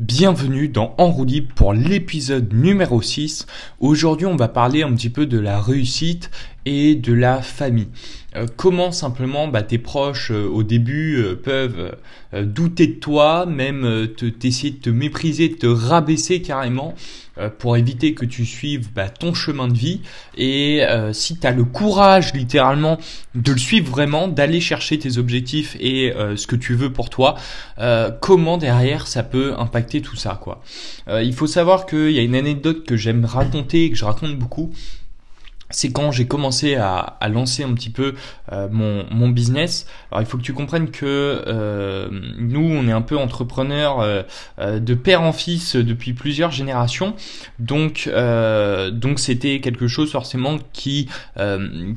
Bienvenue dans En roue libre pour l'épisode numéro 6. Aujourd'hui, on va parler un petit peu de la réussite et de la famille. Euh, comment simplement bah, tes proches euh, au début euh, peuvent douter de toi, même te t'essayer de te mépriser, de te rabaisser carrément pour éviter que tu suives bah, ton chemin de vie. Et si tu as le courage littéralement de le suivre vraiment, d'aller chercher tes objectifs et ce que tu veux pour toi, comment derrière ça peut impacter tout ça quoi. il faut savoir qu'il y a une anecdote que j'aime raconter et que je raconte beaucoup c'est quand j'ai commencé à, à, lancer un petit peu euh, mon, mon, business. Alors il faut que tu comprennes que euh, nous, on est un peu entrepreneurs euh, euh de père en fils depuis plusieurs générations. Donc donc c'était quelque chose forcément qui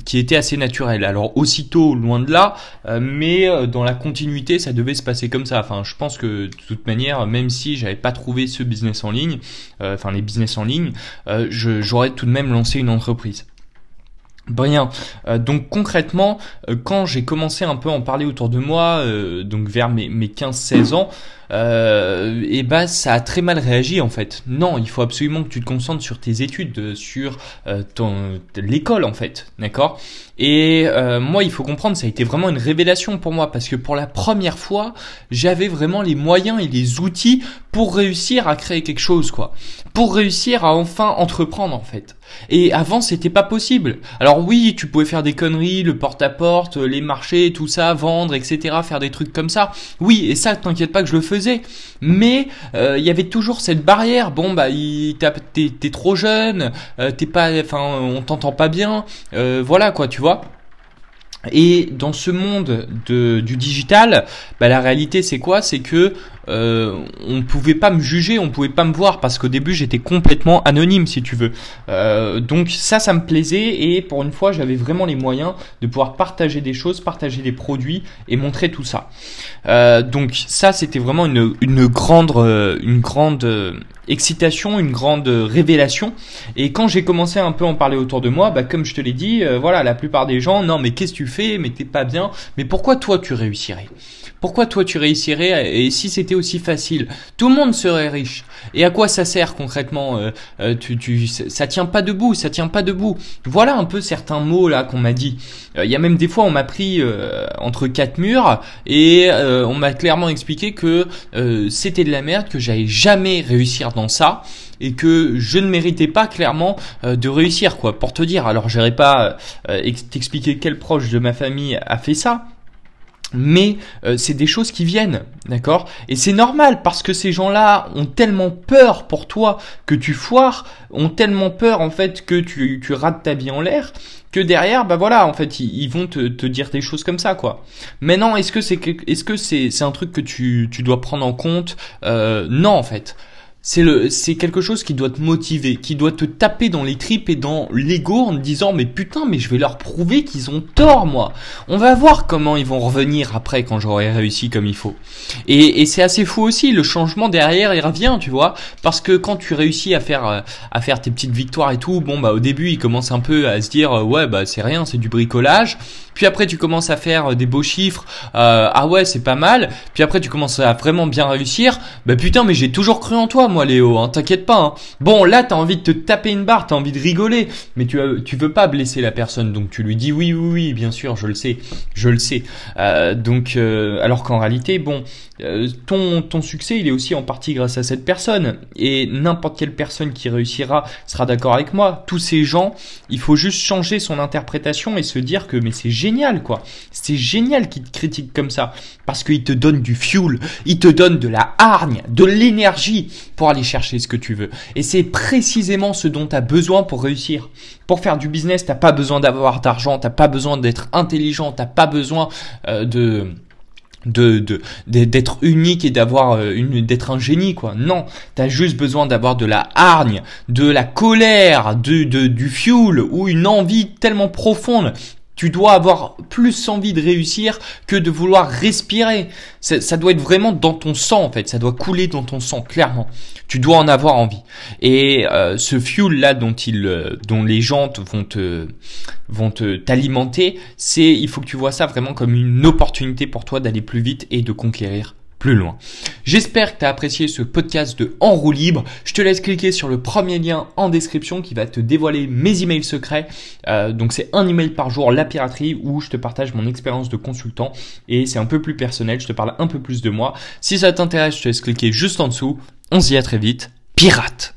qui était assez naturel. Alors aussitôt loin de là, mais dans la continuité, ça devait se passer comme ça. Enfin, je pense que de toute manière, même si j'avais pas trouvé ce business en ligne, enfin les business en ligne, j'aurais tout de même lancé une entreprise. Bien. Euh, donc concrètement, euh, quand j'ai commencé un peu à en parler autour de moi, euh, donc vers mes, mes 15-16 ans, et bah ça a très mal réagi en fait. Non, il faut absolument que tu te concentres sur tes études, sur ton l'école en fait, d'accord? Et moi, il faut comprendre, ça a été vraiment une révélation pour moi parce que pour la première fois, j'avais vraiment les moyens et les outils pour réussir à créer quelque chose, quoi. Pour réussir à enfin entreprendre en fait. Et avant, c'était pas possible. Alors oui, tu pouvais faire des conneries, le porte-à-porte, les marchés, tout ça, vendre, etc., faire des trucs comme ça. Oui, et ça, t'inquiète pas que je le faisais mais euh, il y avait toujours cette barrière. Bon bah, t'es trop jeune, euh, t'es pas, enfin, on t'entend pas bien, euh, voilà quoi, tu vois. Et dans ce monde de, du digital, bah, la réalité c'est quoi? C'est que euh, on pouvait pas me juger, on pouvait pas me voir parce qu'au début j'étais complètement anonyme si tu veux. Euh, donc ça, ça me plaisait et pour une fois j'avais vraiment les moyens de pouvoir partager des choses, partager des produits et montrer tout ça. Euh, donc ça, c'était vraiment une, une grande, euh, une grande excitation, une grande révélation. Et quand j'ai commencé un peu à en parler autour de moi, bah, comme je te l'ai dit, voilà, la plupart des gens, non mais qu'est-ce que tu fais? Mais t'es pas bien. Mais pourquoi toi tu réussirais? Pourquoi toi tu réussirais et si c'était aussi facile? Tout le monde serait riche. Et à quoi ça sert concrètement euh, euh, tu, tu, Ça tient pas debout, ça tient pas debout. Voilà un peu certains mots là qu'on m'a dit. Euh, il y a même des fois on m'a pris entre quatre murs et on m'a clairement expliqué que c'était de la merde, que j'allais jamais réussir dans ça et que je ne méritais pas clairement de réussir quoi. Pour te dire, alors j'irai pas t'expliquer quel proche de ma famille a fait ça, mais euh, c'est des choses qui viennent, d'accord? Et c'est normal parce que ces gens-là ont tellement peur pour toi que tu foires, ont tellement peur en fait que tu, tu rates ta vie en l'air, que derrière, bah voilà, en fait, ils, vont te, te, dire des choses comme ça, quoi. Maintenant, est-ce que c'est est-ce que c'est c'est un truc que tu, tu dois prendre en compte? Euh, Non, en fait c'est quelque chose qui doit te motiver, qui doit te taper dans les tripes et dans l'ego en te disant mais putain mais je vais leur prouver qu'ils ont tort moi. On va voir comment ils vont revenir après quand j'aurai réussi comme il faut. Et, et c'est assez fou aussi le changement derrière il revient tu vois parce que quand tu réussis à faire euh, à faire tes petites victoires et tout bon bah au début ils commencent un peu à se dire euh, ouais bah c'est rien c'est du bricolage puis après tu commences à faire euh, des beaux chiffres euh, ah ouais c'est pas mal puis après tu commences à vraiment bien réussir bah putain mais j'ai toujours cru en toi moi Léo, hein, t'inquiète pas. Hein. Bon, là, t'as envie de te taper une barre, t'as envie de rigoler, mais tu, tu veux pas blesser la personne, donc tu lui dis oui, oui, oui, bien sûr, je le sais, je le sais. Euh, donc, euh, alors qu'en réalité, bon, euh, ton, ton succès, il est aussi en partie grâce à cette personne, et n'importe quelle personne qui réussira sera d'accord avec moi. Tous ces gens, il faut juste changer son interprétation et se dire que mais c'est génial, quoi. C'est génial qu'ils te critiquent comme ça, parce qu'ils te donnent du fuel, ils te donnent de la hargne, de l'énergie pour aller chercher ce que tu veux. Et c'est précisément ce dont tu as besoin pour réussir. Pour faire du business, t'as pas besoin d'avoir d'argent, t'as pas besoin d'être intelligent, t'as pas besoin euh, de de d'être unique et d'avoir euh, une d'être un génie quoi non t'as juste besoin d'avoir de la hargne de la colère de, de du fuel ou une envie tellement profonde tu dois avoir plus envie de réussir que de vouloir respirer. Ça, ça, doit être vraiment dans ton sang en fait. Ça doit couler dans ton sang clairement. Tu dois en avoir envie. Et euh, ce fuel là dont il, euh, dont les gens vont te, vont te t'alimenter, c'est il faut que tu vois ça vraiment comme une opportunité pour toi d'aller plus vite et de conquérir J'espère que tu as apprécié ce podcast de En roue libre. Je te laisse cliquer sur le premier lien en description qui va te dévoiler mes emails secrets. Euh, donc c'est un email par jour, la piraterie, où je te partage mon expérience de consultant et c'est un peu plus personnel, je te parle un peu plus de moi. Si ça t'intéresse, je te laisse cliquer juste en dessous. On se dit à très vite. Pirate